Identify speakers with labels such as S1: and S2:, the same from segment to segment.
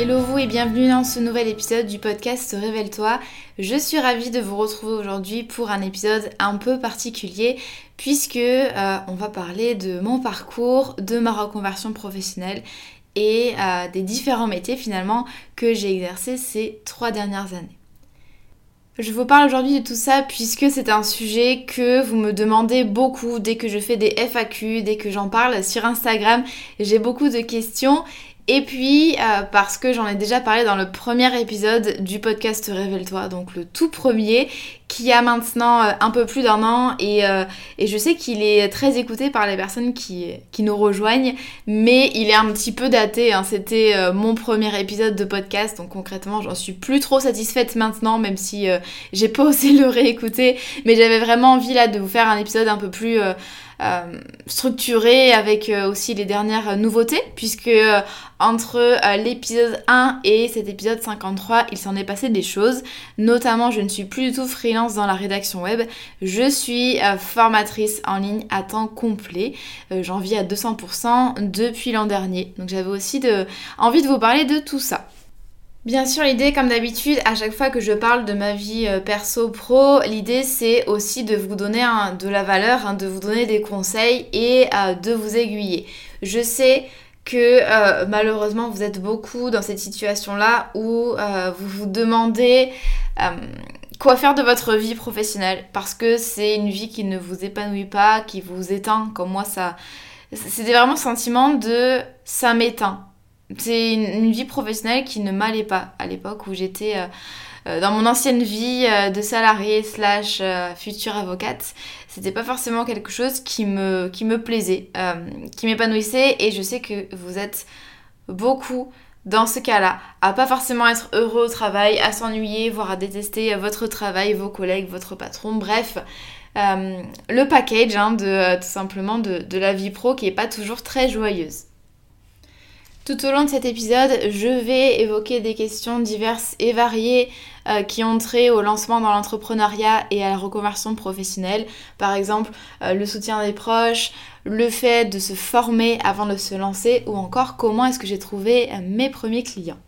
S1: Hello vous et bienvenue dans ce nouvel épisode du podcast Révèle-toi. Je suis ravie de vous retrouver aujourd'hui pour un épisode un peu particulier puisque euh, on va parler de mon parcours, de ma reconversion professionnelle et euh, des différents métiers finalement que j'ai exercés ces trois dernières années. Je vous parle aujourd'hui de tout ça puisque c'est un sujet que vous me demandez beaucoup dès que je fais des FAQ, dès que j'en parle sur Instagram. J'ai beaucoup de questions et puis, euh, parce que j'en ai déjà parlé dans le premier épisode du podcast Révèle-toi, donc le tout premier, qui a maintenant euh, un peu plus d'un an, euh, et, je sais qu'il est très écouté par les personnes qui, qui, nous rejoignent, mais il est un petit peu daté, hein. c'était mon premier épisode de podcast, donc concrètement j'en suis plus trop satisfaite maintenant, même si j'ai pas osé le réécouter, mais j'avais vraiment envie là de vous faire un épisode un peu plus... Euh, structuré avec euh, aussi les dernières nouveautés puisque euh, entre l'épisode 1 et cet épisode 53 il s'en est passé des choses notamment je ne suis plus du tout freelance dans la rédaction web. Je suis formatrice en ligne à temps complet. J'en vis à 200% depuis l'an dernier. Donc j'avais aussi de, envie de vous parler de tout ça. Bien sûr, l'idée, comme d'habitude, à chaque fois que je parle de ma vie euh, perso-pro, l'idée c'est aussi de vous donner de la valeur, hein, de vous donner des conseils et euh, de vous aiguiller. Je sais que euh, malheureusement vous êtes beaucoup dans cette situation-là où vous vous demandez quoi faire de votre vie professionnelle? Parce que c'est une vie qui ne vous épanouit pas, qui vous éteint, comme moi ça... C'était vraiment ce sentiment de ça m'éteint. C'est une, vie professionnelle qui ne m'allait pas à l'époque où j'étais euh, euh, dans mon ancienne vie euh, de salarié slash future avocate. C'était pas forcément quelque chose me, qui me plaisait, qui m'épanouissait. Et je sais que vous êtes beaucoup dans ce cas-là, à pas forcément être heureux au travail, à s'ennuyer, voire à détester votre travail, vos collègues, votre patron, bref. le package hein, de tout simplement de, de la vie pro qui est pas toujours très joyeuse. Tout au long de cet épisode, je vais évoquer des questions diverses et variées euh, qui ont trait au lancement dans l'entrepreneuriat et à la reconversion professionnelle. Par exemple, euh, le soutien des proches, le fait de se former avant de se lancer ou encore comment est-ce que j'ai trouvé euh, mes premiers clients.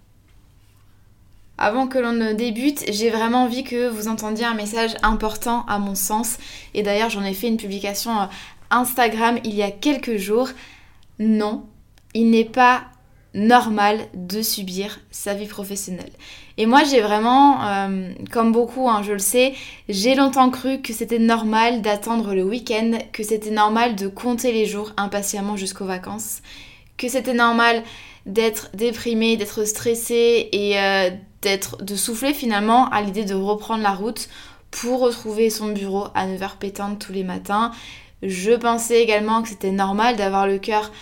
S1: Avant que l'on ne débute, j'ai vraiment envie que vous entendiez un message important à mon sens. Et d'ailleurs, j'en ai fait une publication Instagram il y a quelques jours. Non, il n'est pas normal de subir sa vie professionnelle. Et moi j'ai vraiment, euh, comme beaucoup, hein, je le sais, j'ai longtemps cru que c'était normal d'attendre le week-end, que c'était normal de compter les jours impatiemment jusqu'aux vacances, que c'était normal d'être déprimé, d'être stressé et euh, d'être de souffler finalement à l'idée de reprendre la route pour retrouver son bureau à 9h pétante tous les matins. Je pensais également que c'était normal d'avoir le cœur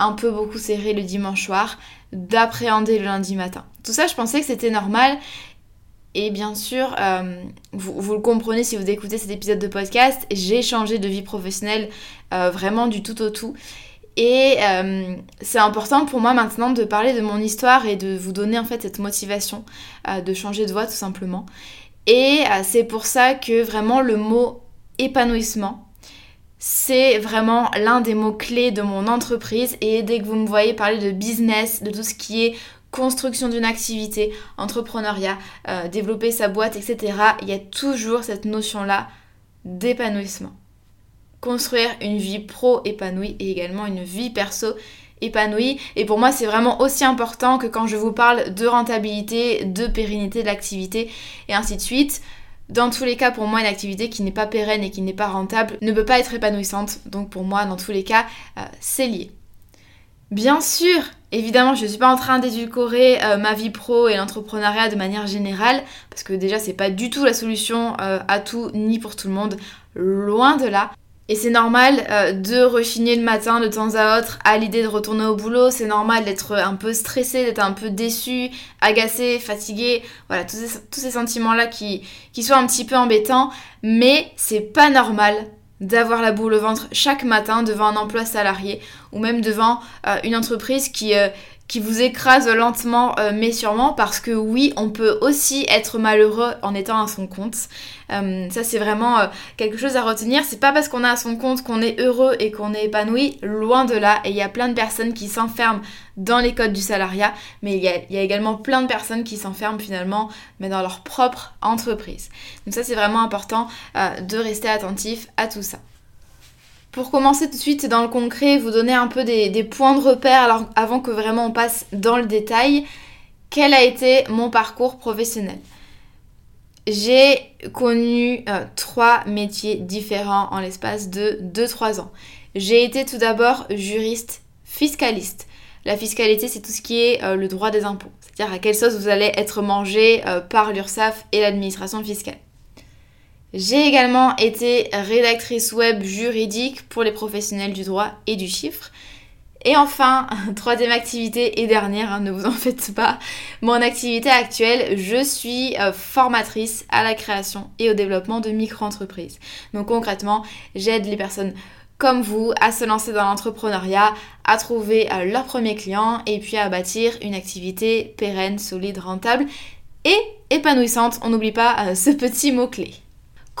S1: un peu beaucoup serré le dimanche soir, d'appréhender le lundi matin. Tout ça, je pensais que c'était normal. Et bien sûr, euh, vous, le comprenez si vous écoutez cet épisode de podcast, j'ai changé de vie professionnelle euh, vraiment du tout au tout. Et euh, c'est important pour moi maintenant de parler de mon histoire et de vous donner en fait cette motivation de changer de voie tout simplement. Et c'est pour ça que vraiment le mot épanouissement, c'est vraiment l'un des mots-clés de mon entreprise et dès que vous me voyez parler de business, de tout ce qui est construction d'une activité, entrepreneuriat, euh, développer sa boîte, etc., il y a toujours cette notion-là d'épanouissement. Construire une vie pro épanouie et également une vie perso épanouie. Et pour moi, c'est vraiment aussi important que quand je vous parle de rentabilité, de pérennité de l'activité et ainsi de suite. Dans tous les cas, pour moi, une activité qui n'est pas pérenne et qui n'est pas rentable ne peut pas être épanouissante. Donc pour moi, dans tous les cas, euh, c'est lié. Bien sûr, évidemment, je ne suis pas en train d'édulcorer euh, ma vie pro et l'entrepreneuriat de manière générale, parce que déjà, c'est pas du tout la solution euh, à tout ni pour tout le monde, loin de là. Et c'est normal euh, de rechigner le matin de temps à autre à l'idée de retourner au boulot. C'est normal d'être un peu stressé, d'être un peu déçu, agacé, fatigué. Voilà, tous ces, sentiments-là qui, qui sont un petit peu embêtants. Mais c'est pas normal d'avoir la boule au ventre chaque matin devant un emploi salarié ou même devant euh, une entreprise qui, euh, qui vous écrase lentement euh, mais sûrement parce que oui, on peut aussi être malheureux en étant à son compte. Euh, ça c'est vraiment euh, quelque chose à retenir. C'est pas parce qu'on est à son compte qu'on est heureux et qu'on est épanoui, loin de là. Et il y a plein de personnes qui s'enferment dans les codes du salariat, mais il y, il y a également plein de personnes qui s'enferment finalement mais dans leur propre entreprise. Donc ça c'est vraiment important de rester attentif à tout ça. Pour commencer tout de suite dans le concret, vous donner un peu des, points de repère avant que vraiment on passe dans le détail, quel a été mon parcours professionnel? J'ai connu euh, trois métiers différents en l'espace de 2-3 ans. J'ai été tout d'abord juriste fiscaliste. La fiscalité, c'est tout ce qui est euh, le droit des impôts, c'est-à-dire à quelle sauce vous allez être mangé euh, par l'URSSAF et l'administration fiscale. J'ai également été rédactrice web juridique pour les professionnels du droit et du chiffre. Et enfin, troisième activité et dernière, hein, ne vous en faites pas, mon activité actuelle, je suis euh, formatrice à la création et au développement de micro-entreprises. Donc concrètement, j'aide les personnes comme vous à se lancer dans l'entrepreneuriat, à trouver euh, leurs premiers clients et puis à bâtir une activité pérenne, solide, rentable et épanouissante. On n'oublie pas euh, ce petit mot-clé.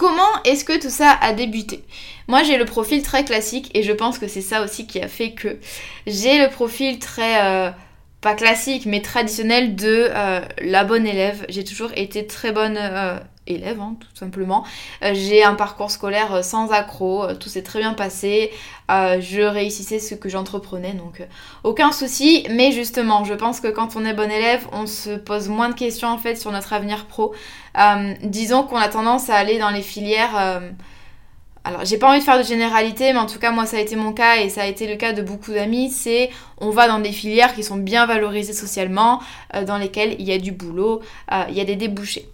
S1: Comment est-ce que tout ça a débuté? Moi j'ai le profil très classique et je pense que c'est ça aussi qui a fait que j'ai le profil très... Euh, pas classique mais traditionnel de euh, la bonne élève. J'ai toujours été très bonne euh, élève, hein, tout simplement. J'ai un parcours scolaire sans accroc, euh, tout s'est très bien passé, je réussissais ce que j'entreprenais, donc aucun souci. Mais justement, je pense que quand on est bon élève, on se pose moins de questions en fait sur notre avenir pro. disons qu'on a tendance à aller dans les filières... alors, j'ai pas envie de faire de généralité, mais en tout cas, moi, ça a été mon cas et ça a été le cas de beaucoup d'amis. C'est on va dans des filières qui sont bien valorisées socialement, dans lesquelles il y a du boulot, il y a des débouchés.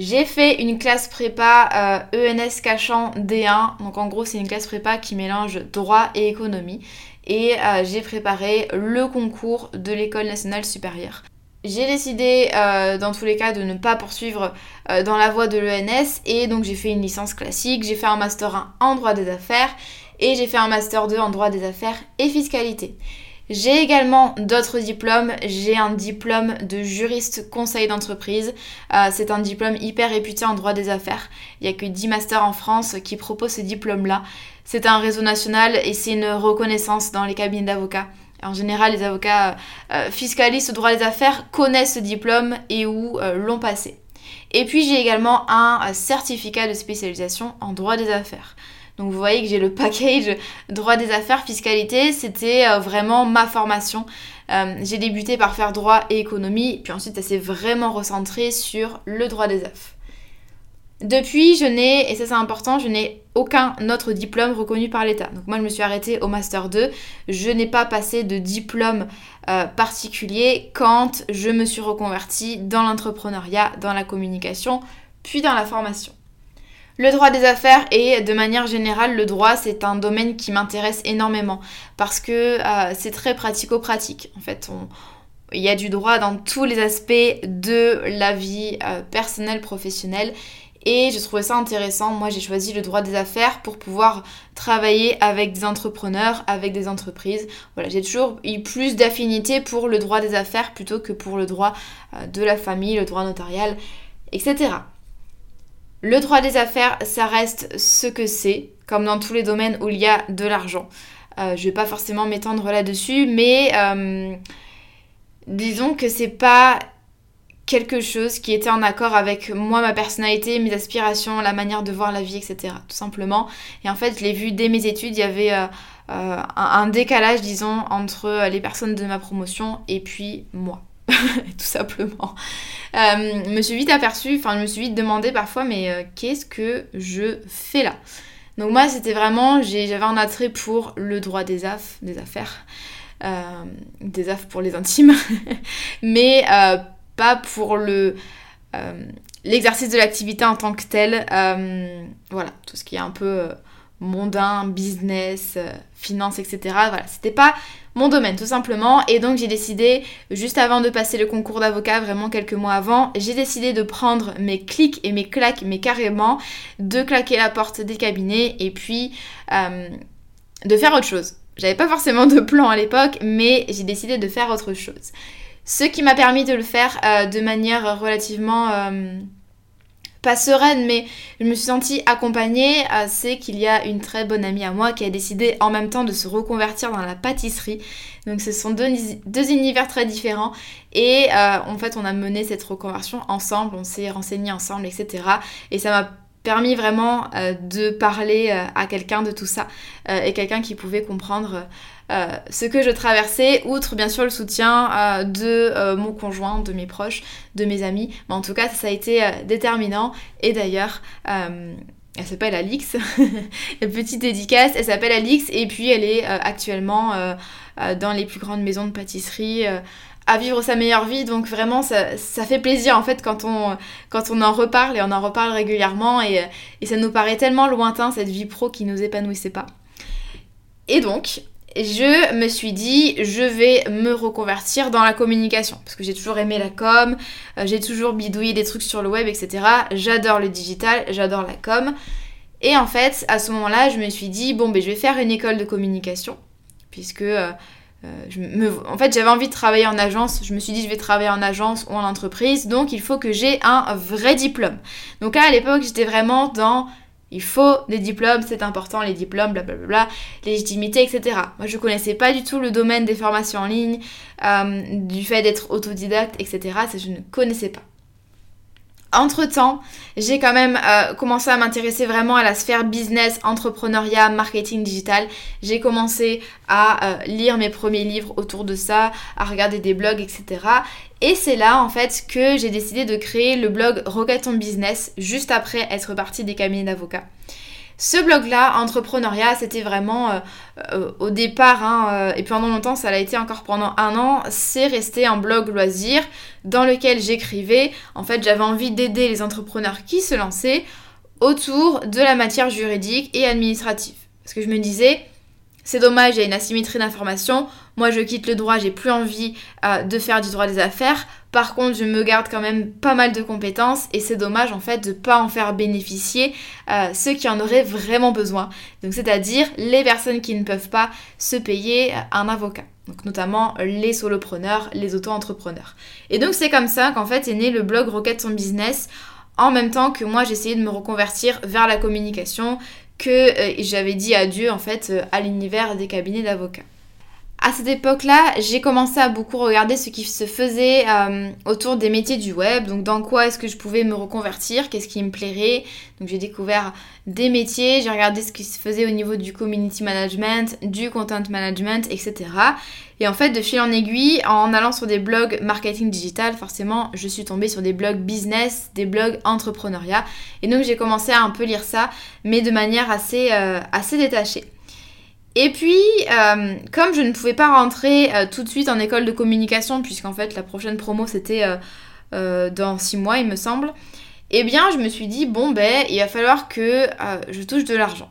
S1: J'ai fait une classe prépa ENS euh, e Cachan D1. Donc en gros, c'est une classe prépa qui mélange droit et économie. Et euh, j'ai préparé le concours de l'école nationale supérieure. J'ai décidé euh, dans tous les cas de ne pas poursuivre dans la voie de l'ENS et donc j'ai fait une licence classique, j'ai fait un master 1 en droit des affaires et j'ai fait un master 2 en droit des affaires et fiscalité. J'ai également d'autres diplômes. J'ai un diplôme de juriste conseil d'entreprise. Euh, c'est un diplôme hyper réputé en droit des affaires. Il n'y a que 10 masters en France qui proposent ce diplôme-là. C'est un réseau national et c'est une reconnaissance dans les cabinets d'avocats. En général, les avocats euh, fiscalistes au droit des affaires connaissent ce diplôme et euh, l'ont passé. Et puis j'ai également un certificat de spécialisation en droit des affaires. Donc vous voyez que j'ai le package droit des affaires, fiscalité, c'était euh, vraiment ma formation. Euh, j'ai débuté par faire droit et économie, puis ensuite ça s'est vraiment recentré sur le droit des affaires. Depuis, je n'ai, et ça c'est important, je n'ai aucun autre diplôme reconnu par l'État. Donc moi je me suis arrêtée au Master 2. Je n'ai pas passé de diplôme euh, particulier quand je me suis reconvertie dans l'entrepreneuriat, dans la communication, puis dans la formation. Le droit des affaires et de manière générale le droit c'est un domaine qui m'intéresse énormément parce que euh, c'est très pratico-pratique. En fait, il y a du droit dans tous les aspects de la vie euh, personnelle, professionnelle. Et je trouvais ça intéressant. Moi, j'ai choisi le droit des affaires pour pouvoir travailler avec des entrepreneurs, avec des entreprises. Voilà, j'ai toujours eu plus d'affinité pour le droit des affaires plutôt que pour le droit euh, de la famille, le droit notarial, etc. Le droit des affaires, ça reste ce que c'est, comme dans tous les domaines où il y a de l'argent. Euh, je vais pas forcément m'étendre là-dessus, mais euh, disons que c'est pas quelque chose qui était en accord avec moi, ma personnalité, mes aspirations, la manière de voir la vie, etc. Tout simplement. Et en fait, je l'ai vu dès mes études, il y avait euh, un, un, décalage, disons, entre les personnes de ma promotion et puis moi. tout simplement. Euh, je me suis vite aperçue, enfin je me suis vite demandé parfois mais euh, qu'est-ce que je fais là? Donc moi c'était vraiment, j'avais un attrait pour le droit des, aff, des affaires, euh, des pour les intimes, mais pas pour le l'exercice de l'activité en tant que tel. voilà, tout ce qui est un peu mondain, business, finance, etc. Voilà, c'était pas mon domaine tout simplement. Et donc j'ai décidé, juste avant de passer le concours d'avocat, vraiment quelques mois avant, j'ai décidé de prendre mes clics et mes claques, mais carrément, de claquer la porte des cabinets et puis euh, de faire autre chose. J'avais pas forcément de plan à l'époque, mais j'ai décidé de faire autre chose. Ce qui m'a permis de le faire euh, de manière relativement... Pas sereine, mais je me suis sentie accompagnée, c'est qu'il y a une très bonne amie à moi qui a décidé en même temps de se reconvertir dans la pâtisserie. Donc ce sont deux, deux univers très différents et euh, en fait on a mené cette reconversion ensemble, on s'est renseigné ensemble, etc. Et ça m'a permis vraiment euh, de parler à quelqu'un de tout ça et quelqu'un qui pouvait comprendre euh, ce que je traversais, outre bien sûr le soutien euh, de euh, mon conjoint, de mes proches, de mes amis. Mais en tout cas, ça, a été déterminant. Et d'ailleurs, elle s'appelle Alix, petite dédicace, elle s'appelle Alix et puis elle est actuellement dans les plus grandes maisons de pâtisserie à vivre sa meilleure vie. Donc vraiment, ça, fait plaisir en fait quand on, quand on en reparle et on en reparle régulièrement et, et ça nous paraît tellement lointain cette vie pro qui nous épanouissait pas. Et donc, je me suis dit, je vais me reconvertir dans la communication. Parce que j'ai toujours aimé la com, euh, j'ai toujours bidouillé des trucs sur le web, etc. J'adore le digital, j'adore la com. Et en fait, à ce moment-là, je me suis dit, bon, ben, je vais faire une école de communication. Puisque, euh, euh, en fait, j'avais envie de travailler en agence. Je me suis dit, je vais travailler en agence ou en entreprise. Donc, il faut que j'ai un vrai diplôme. Donc à l'époque, j'étais vraiment dans il faut des diplômes, c'est important, les diplômes, blablabla, légitimité, etc. Moi, je connaissais pas du tout le domaine des formations en ligne, euh, du fait d'être autodidacte, etc. Je ne connaissais pas. Entre-temps, j'ai quand même euh, commencé à m'intéresser vraiment à la sphère business, entrepreneuriat, marketing digital. J'ai commencé à euh, lire mes premiers livres autour de ça, à regarder des blogs, etc. Et c'est là en fait que j'ai décidé de créer le blog Rocket on Business juste après être partie des cabinets d'avocats. Ce blog-là, entrepreneuriat, c'était vraiment euh, euh, au départ, hein, euh, et pendant longtemps, ça l'a été encore pendant un an, c'est resté un blog loisir dans lequel j'écrivais. En fait, j'avais envie d'aider les entrepreneurs qui se lançaient autour de la matière juridique et administrative. Parce que je me disais, c'est dommage, il y a une asymétrie d'information. Moi, je quitte le droit, j'ai plus envie de faire du droit des affaires. Par contre, je me garde quand même pas mal de compétences et c'est dommage en fait de pas en faire bénéficier euh, ceux qui en auraient vraiment besoin. Donc c'est-à-dire les personnes qui ne peuvent pas se payer un avocat. Donc notamment les solopreneurs, les auto-entrepreneurs. Et donc c'est comme ça qu'en fait est né le blog Rocket son business en même temps que moi j'essayais de me reconvertir vers la communication, que euh, j'avais dit adieu en fait euh, à l'univers des cabinets d'avocats. À cette époque-là, j'ai commencé à beaucoup regarder ce qui se faisait euh, autour des métiers du web. Donc, dans quoi est-ce que je pouvais me reconvertir? Qu'est-ce qui me plairait? Donc, j'ai découvert des métiers. J'ai regardé ce qui se faisait au niveau du community management, du content management, etc. Et en fait, de fil en aiguille, en allant sur des blogs marketing digital, forcément, je suis tombée sur des blogs business, des blogs entrepreneuriat. Et donc, j'ai commencé à un peu lire ça, mais de manière assez, euh, assez détachée. Et puis, euh, comme je ne pouvais pas rentrer euh, tout de suite en école de communication, puisqu'en fait la prochaine promo c'était euh, dans 6 mois, il me semble, eh bien je me suis dit, bon ben, il va falloir que je touche de l'argent.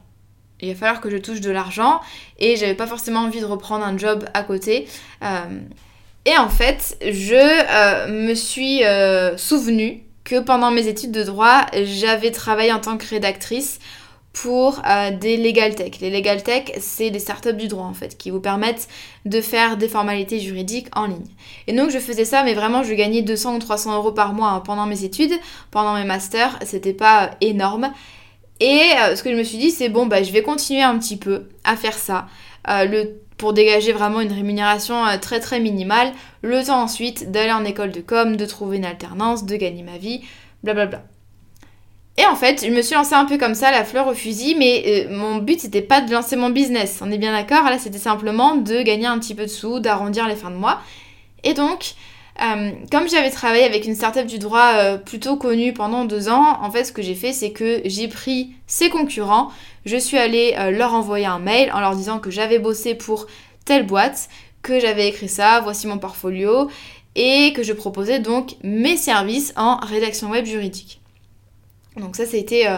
S1: Il va falloir que je touche de l'argent, et j'avais pas forcément envie de reprendre un job à côté. et en fait, je me suis souvenu que pendant mes études de droit, j'avais travaillé en tant que rédactrice pour euh, des legal tech. Les legal tech, c'est des startups du droit en fait, qui vous permettent de faire des formalités juridiques en ligne. Et donc je faisais ça, mais vraiment je gagnais 200 ou 300 euros par mois hein, pendant mes études, pendant mes masters, c'était pas énorme. Et euh, ce que je me suis dit, c'est bon, bah, je vais continuer un petit peu à faire ça. Euh, pour dégager vraiment une rémunération très très minimale, le temps ensuite d'aller en école de com, de trouver une alternance, de gagner ma vie, blablabla. Bla bla. Et en fait, je me suis lancée un peu comme ça, la fleur au fusil, mais euh, mon but c'était pas de lancer mon business, on est bien d'accord, là c'était simplement de gagner un petit peu de sous, d'arrondir les fins de mois. Et donc, euh, comme j'avais travaillé avec une startup du droit euh, plutôt connue pendant deux ans, en fait ce que j'ai fait c'est que j'ai pris ses concurrents, je suis allée leur envoyer un mail en leur disant que j'avais bossé pour telle boîte, que j'avais écrit ça, voici mon portfolio, et que je proposais donc mes services en rédaction web juridique. Donc ça, c'était... Euh,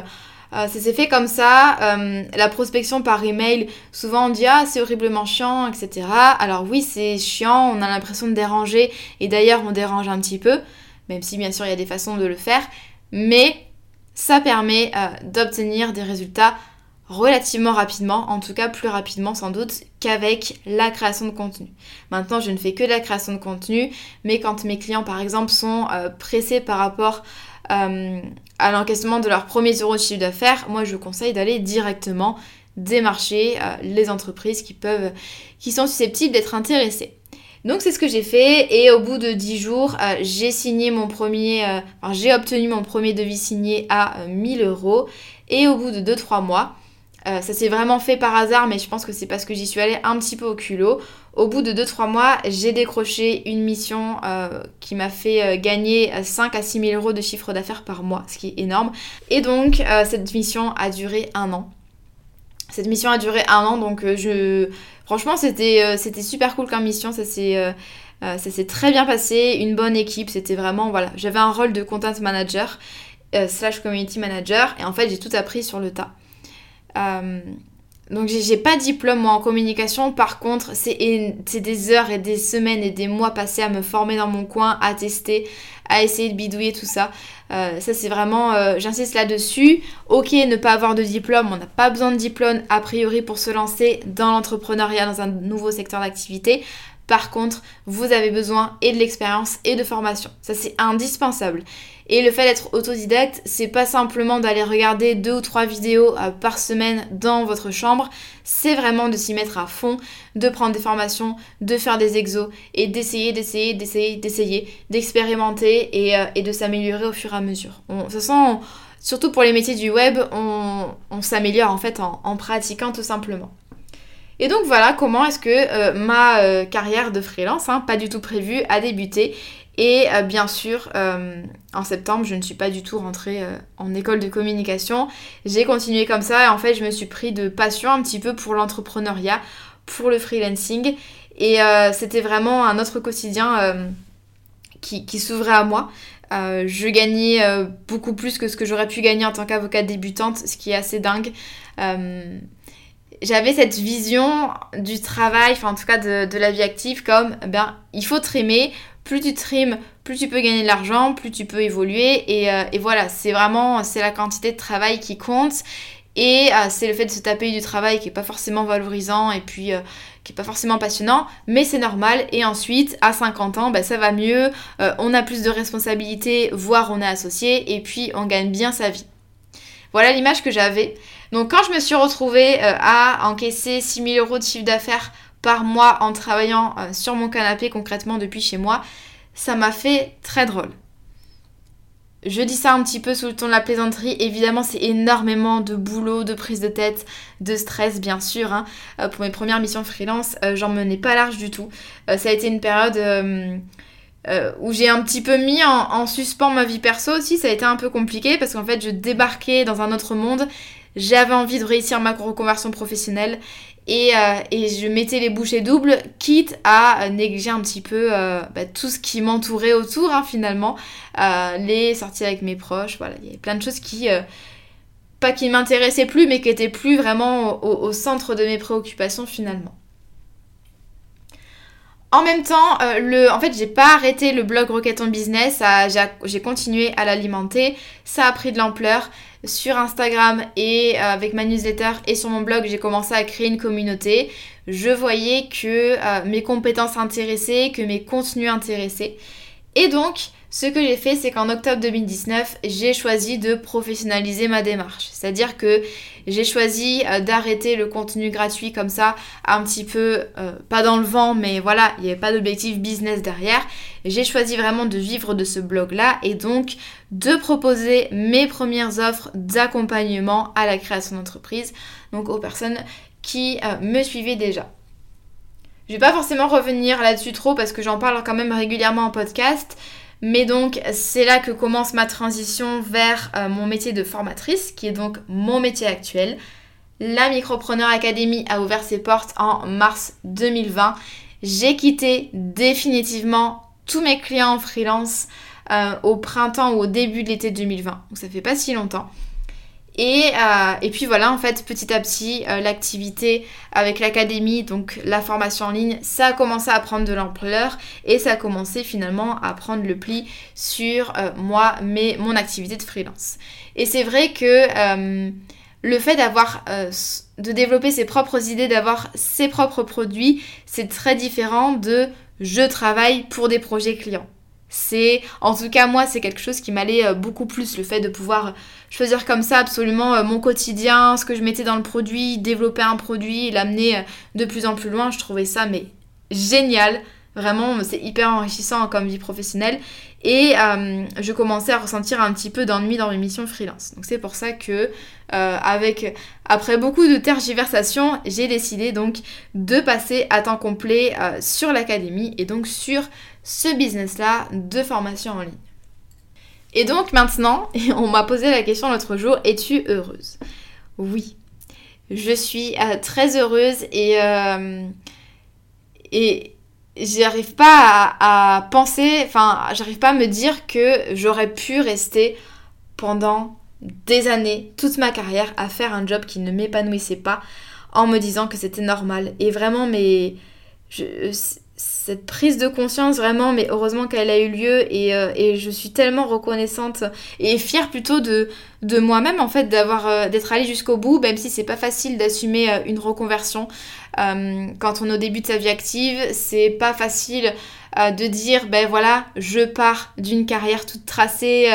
S1: euh, ça s'est fait comme ça. Euh, la prospection par email, souvent on dit ah c'est horriblement chiant, etc. Alors oui c'est chiant, on a l'impression de déranger et d'ailleurs on dérange un petit peu, même si bien sûr il y a des façons de le faire, mais ça permet d'obtenir des résultats relativement rapidement, en tout cas plus rapidement sans doute qu'avec la création de contenu. Maintenant je ne fais que la création de contenu, mais quand mes clients par exemple sont pressés par rapport euh, à l'encaissement de leurs premiers euros de chiffre d'affaires, moi je conseille d'aller directement démarcher euh, les entreprises qui peuvent, qui sont susceptibles d'être intéressées. Donc c'est ce que j'ai fait et au bout de 10 jours, euh, j'ai signé mon premier, j'ai obtenu mon premier devis signé à 1000 euros et au bout de 2-3 mois, ça s'est vraiment fait par hasard, mais je pense que c'est parce que j'y suis allée un petit peu au culot. Au bout de 2-3 mois, j'ai décroché une mission euh, qui m'a fait euh, gagner 5 à 6 000 euros de chiffre d'affaires par mois, ce qui est énorme. Et donc, euh, cette mission a duré un an. Cette mission a duré un an, donc je... Franchement, c'était super cool comme mission, ça s'est... ça s'est très bien passé, une bonne équipe, c'était vraiment, voilà, j'avais un rôle de content manager, slash community manager, et en fait j'ai tout appris sur le tas. Donc j'ai pas de diplôme moi en communication, par contre c'est des heures et des semaines et des mois passés à me former dans mon coin, à tester, à essayer de bidouiller tout ça. Euh, ça c'est vraiment, euh, j'insiste là-dessus. Ok, ne pas avoir de diplôme, on n'a pas besoin de diplôme a priori pour se lancer dans l'entrepreneuriat, dans un nouveau secteur d'activité. Par contre, vous avez besoin et de l'expérience et de formation. Ça c'est indispensable. Et le fait d'être autodidacte, c'est pas simplement d'aller regarder deux ou trois vidéos euh, par semaine dans votre chambre, c'est vraiment de s'y mettre à fond, de prendre des formations, de faire des exos et d'essayer, d'essayer, d'essayer, d'essayer, d'expérimenter et, euh, de s'améliorer au fur et à mesure. Surtout pour les métiers du web, on, s'améliore en fait en, pratiquant tout simplement. Et donc voilà comment est-ce que euh, ma carrière de freelance, hein, pas du tout prévue, a débuté. Et euh, bien sûr, euh, en septembre, je ne suis pas du tout rentrée euh, en école de communication. J'ai continué comme ça et en fait, je me suis pris de passion un petit peu pour l'entrepreneuriat, pour le freelancing. Et c'était vraiment un autre quotidien qui s'ouvrait à moi. je gagnais beaucoup plus que ce que j'aurais pu gagner en tant qu'avocate débutante, ce qui est assez dingue j'avais cette vision du travail, enfin en tout cas de, de, la vie active comme ben il faut trimer, plus tu trimes, plus tu peux gagner de l'argent, plus tu peux évoluer. Et, euh, voilà, c'est vraiment c'est la quantité de travail qui compte. Et euh, c'est le fait de se taper du travail qui n'est pas forcément valorisant et puis euh, qui n'est pas forcément passionnant, mais c'est normal. Et ensuite, à 50 ans, bah, ça va mieux, on a plus de responsabilités, voire on est associé, et puis on gagne bien sa vie. Voilà l'image que j'avais. Donc quand je me suis retrouvée à encaisser 6000 euros de chiffre d'affaires par mois en travaillant euh, sur mon canapé concrètement depuis chez moi, ça m'a fait très drôle. Je dis ça un petit peu sous le ton de la plaisanterie, évidemment c'est énormément de boulot, de prise de tête, de stress bien sûr. Hein. Euh, pour mes premières missions freelance, euh, j'en menais pas large du tout. ça a été une période où j'ai un petit peu mis en, suspens ma vie perso aussi, ça a été un peu compliqué parce qu'en fait je débarquais dans un autre monde, j'avais envie de réussir ma reconversion professionnelle euh, et, je mettais les bouchées doubles, quitte à négliger un petit peu euh, bah, tout ce qui m'entourait autour, hein, finalement. Euh, les sorties avec mes proches, voilà, il y avait plein de choses qui, pas qui m'intéressaient plus, mais qui étaient plus vraiment au, centre de mes préoccupations, finalement. En même temps, euh, le, en fait, j'ai pas arrêté le blog Rocket Business, j'ai continué à l'alimenter, ça a pris de l'ampleur sur Instagram et euh, avec ma newsletter et sur mon blog, j'ai commencé à créer une communauté. Je voyais que euh, mes compétences intéressaient, que mes contenus intéressaient. Et donc, ce que j'ai fait, c'est qu'en octobre 2019, j'ai choisi de professionnaliser ma démarche. C'est-à-dire que j'ai choisi euh, d'arrêter le contenu gratuit comme ça, un petit peu, euh, pas dans le vent, mais voilà, il n'y avait pas d'objectif business derrière. J'ai choisi vraiment de vivre de ce blog-là et donc de proposer mes premières offres d'accompagnement à la création d'entreprise, donc aux personnes qui euh, me suivaient déjà. Je vais pas forcément revenir là-dessus trop parce que j'en parle quand même régulièrement en podcast. Mais donc c'est là que commence ma transition vers euh, mon métier de formatrice, qui est donc mon métier actuel. La Micropreneur Academy a ouvert ses portes en mars 2020. J'ai quitté définitivement tous mes clients en freelance euh, au printemps ou au début de l'été 2020. Donc ça fait pas si longtemps. Euh, et, puis voilà, en fait, petit à petit, euh, l'activité avec l'académie, donc la formation en ligne, ça a commencé à prendre de l'ampleur et ça a commencé finalement à prendre le pli sur euh, moi, mais mon activité de freelance. Et c'est vrai que le fait d'avoir, de développer ses propres idées, d'avoir ses propres produits, c'est très différent de je travaille pour des projets clients. C'est, en tout cas moi, c'est quelque chose qui m'allait euh, beaucoup plus, le fait de pouvoir choisir comme ça absolument euh, mon quotidien, ce que je mettais dans le produit, développer un produit, l'amener euh, de plus en plus loin. Je trouvais ça mais génial. Vraiment, c'est hyper enrichissant comme vie professionnelle. Et je commençais à ressentir un petit peu d'ennui dans mes missions freelance. Donc c'est pour ça que, avec, après beaucoup de tergiversations, j'ai décidé donc de passer à temps complet sur l'académie et donc sur ce business-là de formation en ligne. Et donc maintenant, on m'a posé la question l'autre jour, es-tu heureuse? Oui, je suis euh, très heureuse et, euh, et j'arrive pas à, penser, enfin j'arrive pas à me dire que j'aurais pu rester pendant des années, toute ma carrière, à faire un job qui ne m'épanouissait pas en me disant que c'était normal. Et vraiment, mais je, cette prise de conscience vraiment, mais heureusement qu'elle a eu lieu euh, et, je suis tellement reconnaissante et fière plutôt de, de moi-même en fait d'avoir euh, d'être allée jusqu'au bout, même si c'est pas facile d'assumer euh, une reconversion. Quand on est au début de sa vie active, c'est pas facile de dire ben voilà je pars d'une carrière toute tracée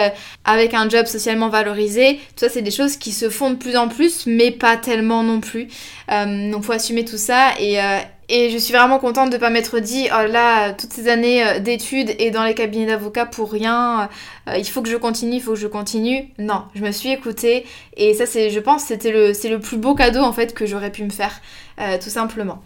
S1: avec un job socialement valorisé. Tout ça c'est des choses qui se font de plus en plus mais pas tellement non plus. Donc faut assumer tout ça et, et je suis vraiment contente de ne pas m'être dit, oh là, toutes ces années euh, d'études et dans les cabinets d'avocats pour rien, euh, il faut que je continue, il faut que je continue. Non, je me suis écoutée et ça, c'est, je pense, c'était le, plus beau cadeau en fait que j'aurais pu me faire, euh, tout simplement.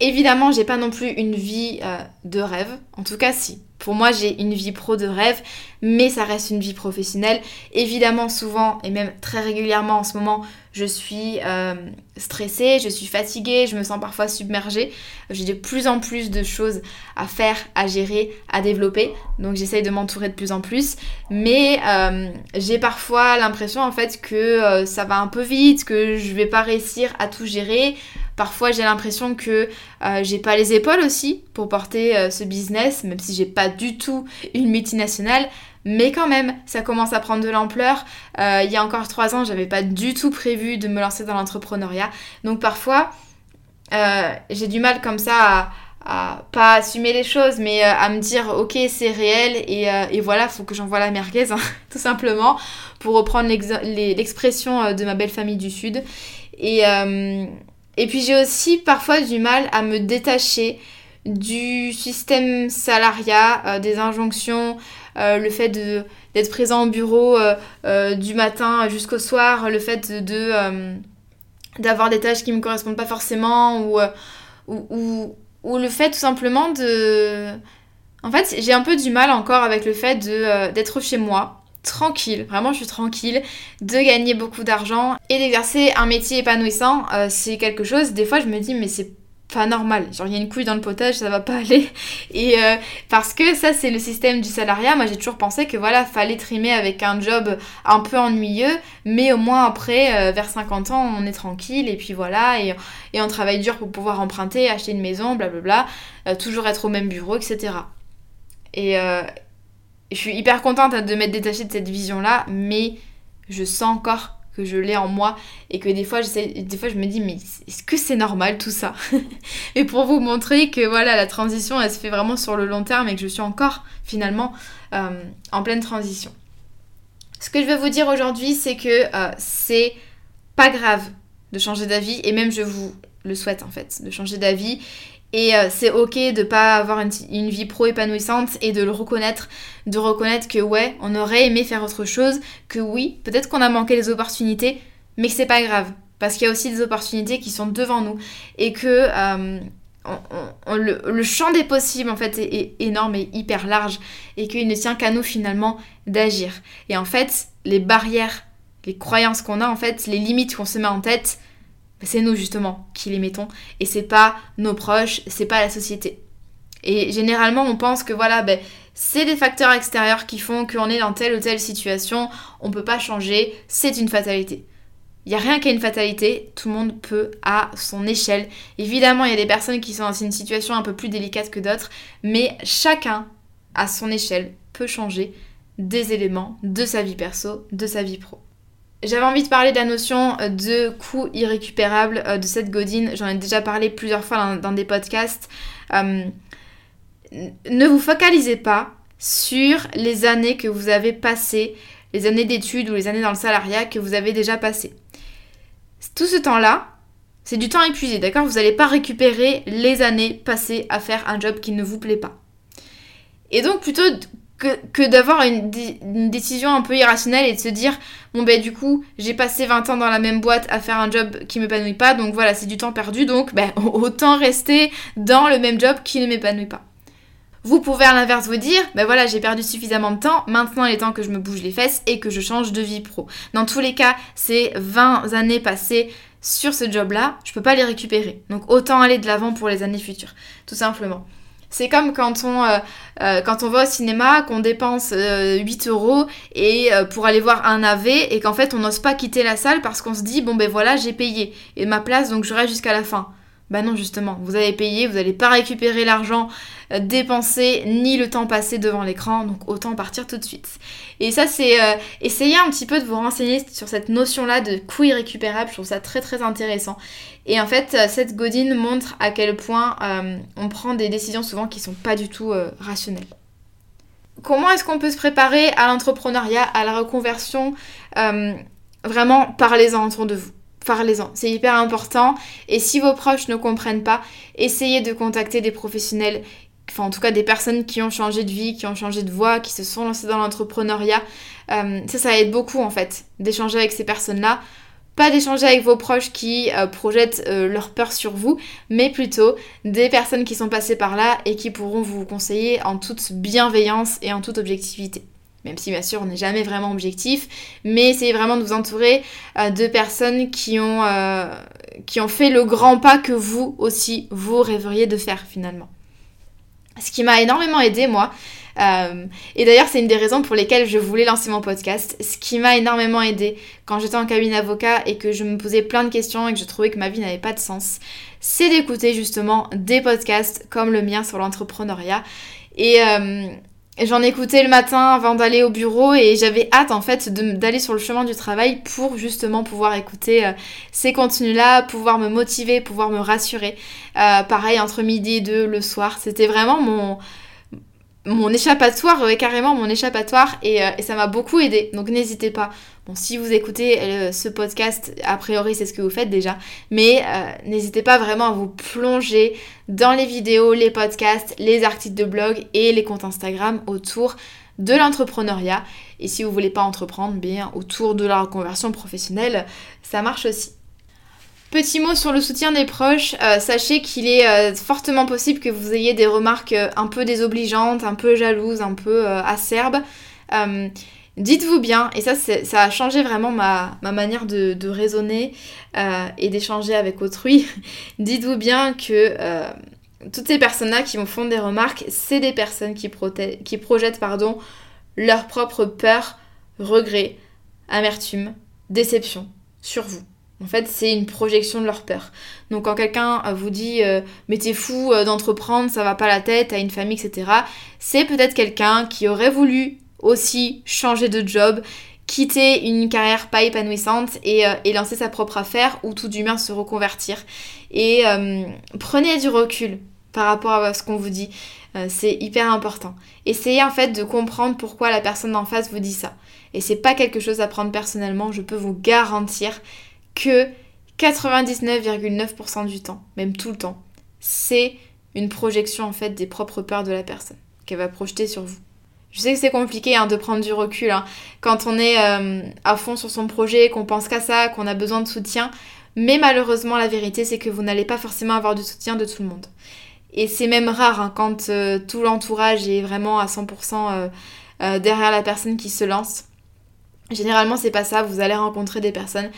S1: Évidemment, j'ai pas non plus une vie de rêve, en tout cas si. Pour moi, j'ai une vie pro de rêve, mais ça reste une vie professionnelle. Évidemment, souvent et même très régulièrement en ce moment, je suis euh, stressée, je suis fatiguée, je me sens parfois submergée. J'ai de plus en plus de choses à faire, à gérer, à développer. Donc j'essaye de m'entourer de plus en plus. Mais euh, j'ai parfois l'impression en fait que euh, ça va un peu vite, que je vais pas réussir à tout gérer. Parfois, j'ai l'impression que j'ai pas les épaules aussi pour porter ce business, même si j'ai pas du tout une multinationale. Mais quand même, ça commence à prendre de l'ampleur. Euh, il y a encore trois ans, j'avais pas du tout prévu de me lancer dans l'entrepreneuriat. Donc parfois, euh, j'ai du mal comme ça à, pas assumer les choses, mais euh, à me dire ok c'est réel et, et, voilà, faut que j'envoie la merguez, hein, tout simplement, pour reprendre l'expression de ma belle famille du Sud. Et, et puis j'ai aussi parfois du mal à me détacher du système salariat, des injonctions, euh, le fait d'être présent au bureau euh, euh, du matin jusqu'au soir, le fait d'avoir des tâches qui ne me correspondent pas forcément ou, le fait tout simplement de... En fait, j'ai un peu du mal encore avec le fait d'être chez moi, tranquille, vraiment je suis tranquille, de gagner beaucoup d'argent et d'exercer un métier épanouissant, c'est quelque chose, des fois je me dis mais c'est pas normal. Genre, il y a une couille dans le potage, ça va pas aller. Et euh, parce que ça, c'est le système du salariat. Moi, j'ai toujours pensé que voilà, fallait trimer avec un job un peu ennuyeux, mais au moins après, euh, vers 50 ans, on est tranquille. Et puis voilà, et, et, on travaille dur pour pouvoir emprunter, acheter une maison, blablabla. Euh, toujours être au même bureau, etc. Et je suis hyper contente de m'être détachée de cette vision-là, mais je sens encore que je l'ai en moi et que des fois, des fois je me dis mais est-ce que c'est normal tout ça Et pour vous montrer que voilà la transition elle se fait vraiment sur le long terme et que je suis encore finalement euh, en pleine transition. Ce que je veux vous dire aujourd'hui c'est que euh, c'est pas grave de changer d'avis et même je vous le souhaite en fait de changer d'avis et euh, c'est ok de pas avoir une, vie pro épanouissante et de le reconnaître, de reconnaître que ouais, on aurait aimé faire autre chose, que oui, peut-être qu'on a manqué les opportunités, mais que c'est pas grave. Parce qu'il y a aussi des opportunités qui sont devant nous. Et que euh, le, champ des possibles en fait est, énorme et hyper large. Et qu'il ne tient qu'à nous finalement d'agir. Et en fait, les barrières, les croyances qu'on a en fait, les limites qu'on se met en tête, c'est nous justement qui les mettons et c'est pas nos proches, c'est pas la société. Et généralement, on pense que voilà, ben, c'est des facteurs extérieurs qui font qu'on est dans telle ou telle situation, on peut pas changer, c'est une fatalité. Il n'y a rien qui une fatalité, tout le monde peut à son échelle. Évidemment, il y a des personnes qui sont dans une situation un peu plus délicate que d'autres, mais chacun, à son échelle, peut changer des éléments de sa vie perso, de sa vie pro. J'avais envie de parler de la notion euh, de coût irrécupérable euh, de cette godine. J'en ai déjà parlé plusieurs fois dans, des podcasts. Euh, ne vous focalisez pas sur les années que vous avez passées, les années d'études ou les années dans le salariat que vous avez déjà passées. Tout ce temps-là, c'est du temps épuisé, d'accord? Vous n'allez pas récupérer les années passées à faire un job qui ne vous plaît pas. Et donc plutôt que, d'avoir une, décision un peu irrationnelle et de se dire bon ben du coup j'ai passé 20 ans dans la même boîte à faire un job qui m'épanouit pas donc voilà c'est du temps perdu donc ben autant rester dans le même job qui ne m'épanouit pas. Vous pouvez à l'inverse vous dire, ben voilà, j'ai perdu suffisamment de temps, maintenant il est temps que je me bouge les fesses et que je change de vie pro. Dans tous les cas, ces 20 années passées sur ce job-là, je peux pas les récupérer. Donc autant aller de l'avant pour les années futures, tout simplement. C'est comme quand on, euh, euh, quand on va au cinéma, qu'on dépense 8 euh, euros et pour aller voir un AV et qu'en fait on n'ose pas quitter la salle parce qu'on se dit bon ben voilà j'ai payé et ma place donc je reste jusqu'à la fin. Bah non, justement, vous avez payé, vous n'allez pas récupérer l'argent euh, dépensé ni le temps passé devant l'écran, donc autant partir tout de suite. Et ça, c'est euh, essayer un petit peu de vous renseigner sur cette notion-là de coût irrécupérable, je trouve ça très très intéressant. Et en fait, euh, cette godine montre à quel point on prend des décisions souvent qui sont pas du tout rationnelles. Comment est-ce qu'on peut se préparer à l'entrepreneuriat, à la reconversion Vraiment, parlez-en autour de vous parlez-en, c'est hyper important. Et si vos proches ne comprennent pas, essayez de contacter des professionnels, enfin en tout cas des personnes qui ont changé de vie, qui ont changé de voie, qui se sont lancées dans l'entrepreneuriat. Euh, ça, ça aide beaucoup en fait, d'échanger avec ces personnes-là. Pas d'échanger avec vos proches qui euh, projettent euh, leur peur sur vous, mais plutôt des personnes qui sont passées par là et qui pourront vous conseiller en toute bienveillance et en toute objectivité même si bien sûr on n'est jamais vraiment objectif, mais essayez vraiment de vous entourer euh, de personnes qui ont, euh, qui ont fait le grand pas que vous aussi, vous rêveriez de faire finalement. Ce qui m'a énormément aidé moi, euh, et d'ailleurs c'est une des raisons pour lesquelles je voulais lancer mon podcast, ce qui m'a énormément aidé quand j'étais en cabine avocat et que je me posais plein de questions et que je trouvais que ma vie n'avait pas de sens, c'est d'écouter justement des podcasts comme le mien sur l'entrepreneuriat. Et, J'en écoutais le matin avant d'aller au bureau et j'avais hâte en fait d'aller sur le chemin du travail pour justement pouvoir écouter euh, ces contenus-là, pouvoir me motiver, pouvoir me rassurer. Euh, pareil entre midi et deux le soir, c'était vraiment mon, mon échappatoire, carrément mon échappatoire, et, euh, et ça m'a beaucoup aidé. Donc n'hésitez pas. Bon, si vous écoutez euh, ce podcast, a priori c'est ce que vous faites déjà, mais euh, n'hésitez pas vraiment à vous plonger dans les vidéos, les podcasts, les articles de blog et les comptes Instagram autour de l'entrepreneuriat. Et si vous voulez pas entreprendre, bien autour de la reconversion professionnelle, ça marche aussi. Petit mot sur le soutien des proches, euh, sachez qu'il est euh, fortement possible que vous ayez des remarques euh, un peu désobligeantes, un peu jalouses, un peu acerbes. Dites-vous bien, et ça, ça a changé vraiment ma, manière de, raisonner et d'échanger avec autrui. Dites-vous bien que toutes ces personnes-là qui me font des remarques, c'est des personnes qui, qui projettent pardon, leur propre peur, regret, amertume, déception sur vous. En fait, c'est une projection de leur peur. Donc quand quelqu'un euh, vous dit mais t'es fou d'entreprendre, ça va pas la tête, à une famille, etc., c'est peut-être quelqu'un qui aurait voulu aussi changer de job, quitter une carrière pas épanouissante et, euh, lancer sa propre affaire ou tout du moins se reconvertir. Et euh, prenez du recul par rapport à ce qu'on vous dit. Euh, c'est hyper important. Essayez en fait de comprendre pourquoi la personne en face vous dit ça. Et c'est pas quelque chose à prendre personnellement, je peux vous garantir que 99,9% du temps, même tout le temps, c'est une projection en fait des propres peurs de la personne qu'elle va projeter sur vous. Je sais que c'est compliqué hein, de prendre du recul hein. quand on est euh, à fond sur son projet, qu'on pense qu'à ça, qu'on a besoin de soutien. Mais malheureusement, la vérité, c'est que vous n'allez pas forcément avoir du soutien de tout le monde. Et c'est même rare hein, quand euh, tout l'entourage est vraiment à 100% euh, derrière la personne qui se lance. Généralement, c'est pas ça. Vous allez rencontrer des personnes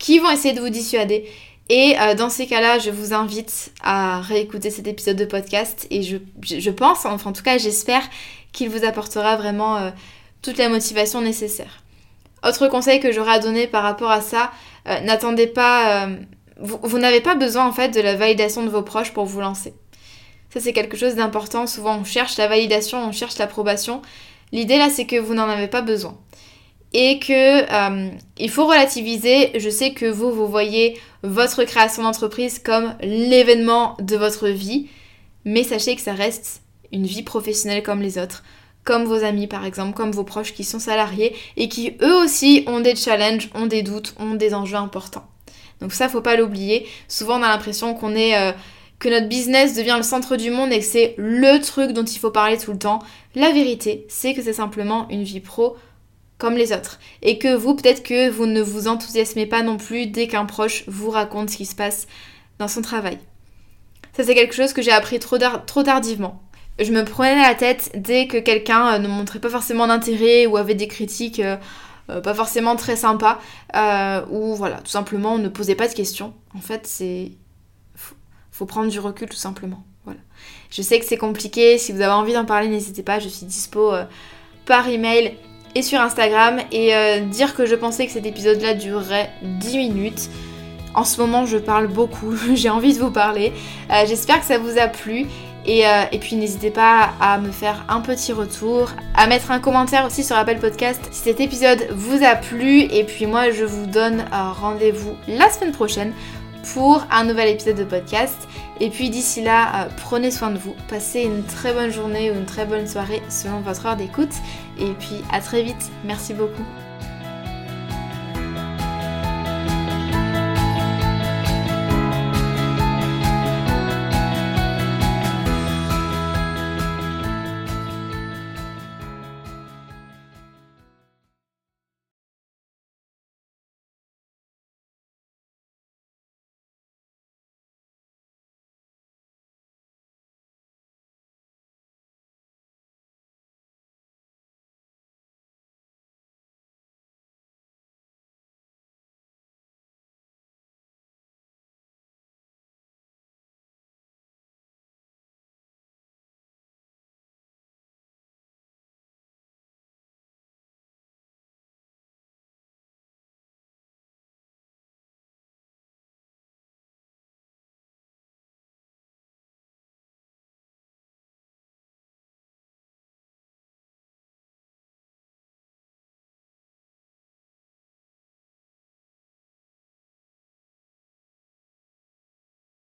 S1: qui vont essayer de vous dissuader. Et dans ces cas-là, je vous invite à réécouter cet épisode de podcast. Et je, pense, enfin en tout cas j'espère qu'il vous apportera vraiment euh, toute la motivation nécessaire. Autre conseil que j'aurais à donner par rapport à ça, euh, n'attendez pas... Euh, vous, n'avez pas besoin en fait de la validation de vos proches pour vous lancer. Ça c'est quelque chose d'important. Souvent on cherche la validation, on cherche l'approbation. L'idée là c'est que vous n'en avez pas besoin. Et que il faut relativiser. Je sais que vous, vous voyez votre création d'entreprise comme l'événement de votre vie. Mais sachez que ça reste une vie professionnelle comme les autres, comme vos amis par exemple, comme vos proches qui sont salariés et qui eux aussi ont des challenges, ont des doutes, ont des enjeux importants. Donc ça, faut pas l'oublier. Souvent, on a l'impression qu'on est euh, que notre business devient le centre du monde et que c'est le truc dont il faut parler tout le temps. La vérité, c'est que c'est simplement une vie pro comme les autres. Et que vous, peut-être que vous ne vous enthousiasmez pas non plus dès qu'un proche vous raconte ce qui se passe dans son travail. Ça, c'est quelque chose que j'ai appris trop, tardivement je me prenais la tête dès que quelqu'un euh, ne montrait pas forcément d'intérêt ou avait des critiques euh, euh, pas forcément très sympas, ou voilà, tout simplement on ne posait pas de questions. En fait, c'est. Faut, faut prendre du recul tout simplement. Voilà. Je sais que c'est compliqué, si vous avez envie d'en parler, n'hésitez pas, je suis dispo par email et sur Instagram. Et dire que je pensais que cet épisode-là durerait 10 minutes. En ce moment, je parle beaucoup, j'ai envie de vous parler. J'espère que ça vous a plu. Euh, et, puis n'hésitez pas à me faire un petit retour, à mettre un commentaire aussi sur Apple Podcast si cet épisode vous a plu. Et puis moi je vous donne euh, rendez-vous la semaine prochaine pour un nouvel épisode de podcast. Et puis d'ici là, euh, prenez soin de vous, passez une très bonne journée ou une très bonne soirée selon votre heure d'écoute. Et puis à très vite, merci beaucoup.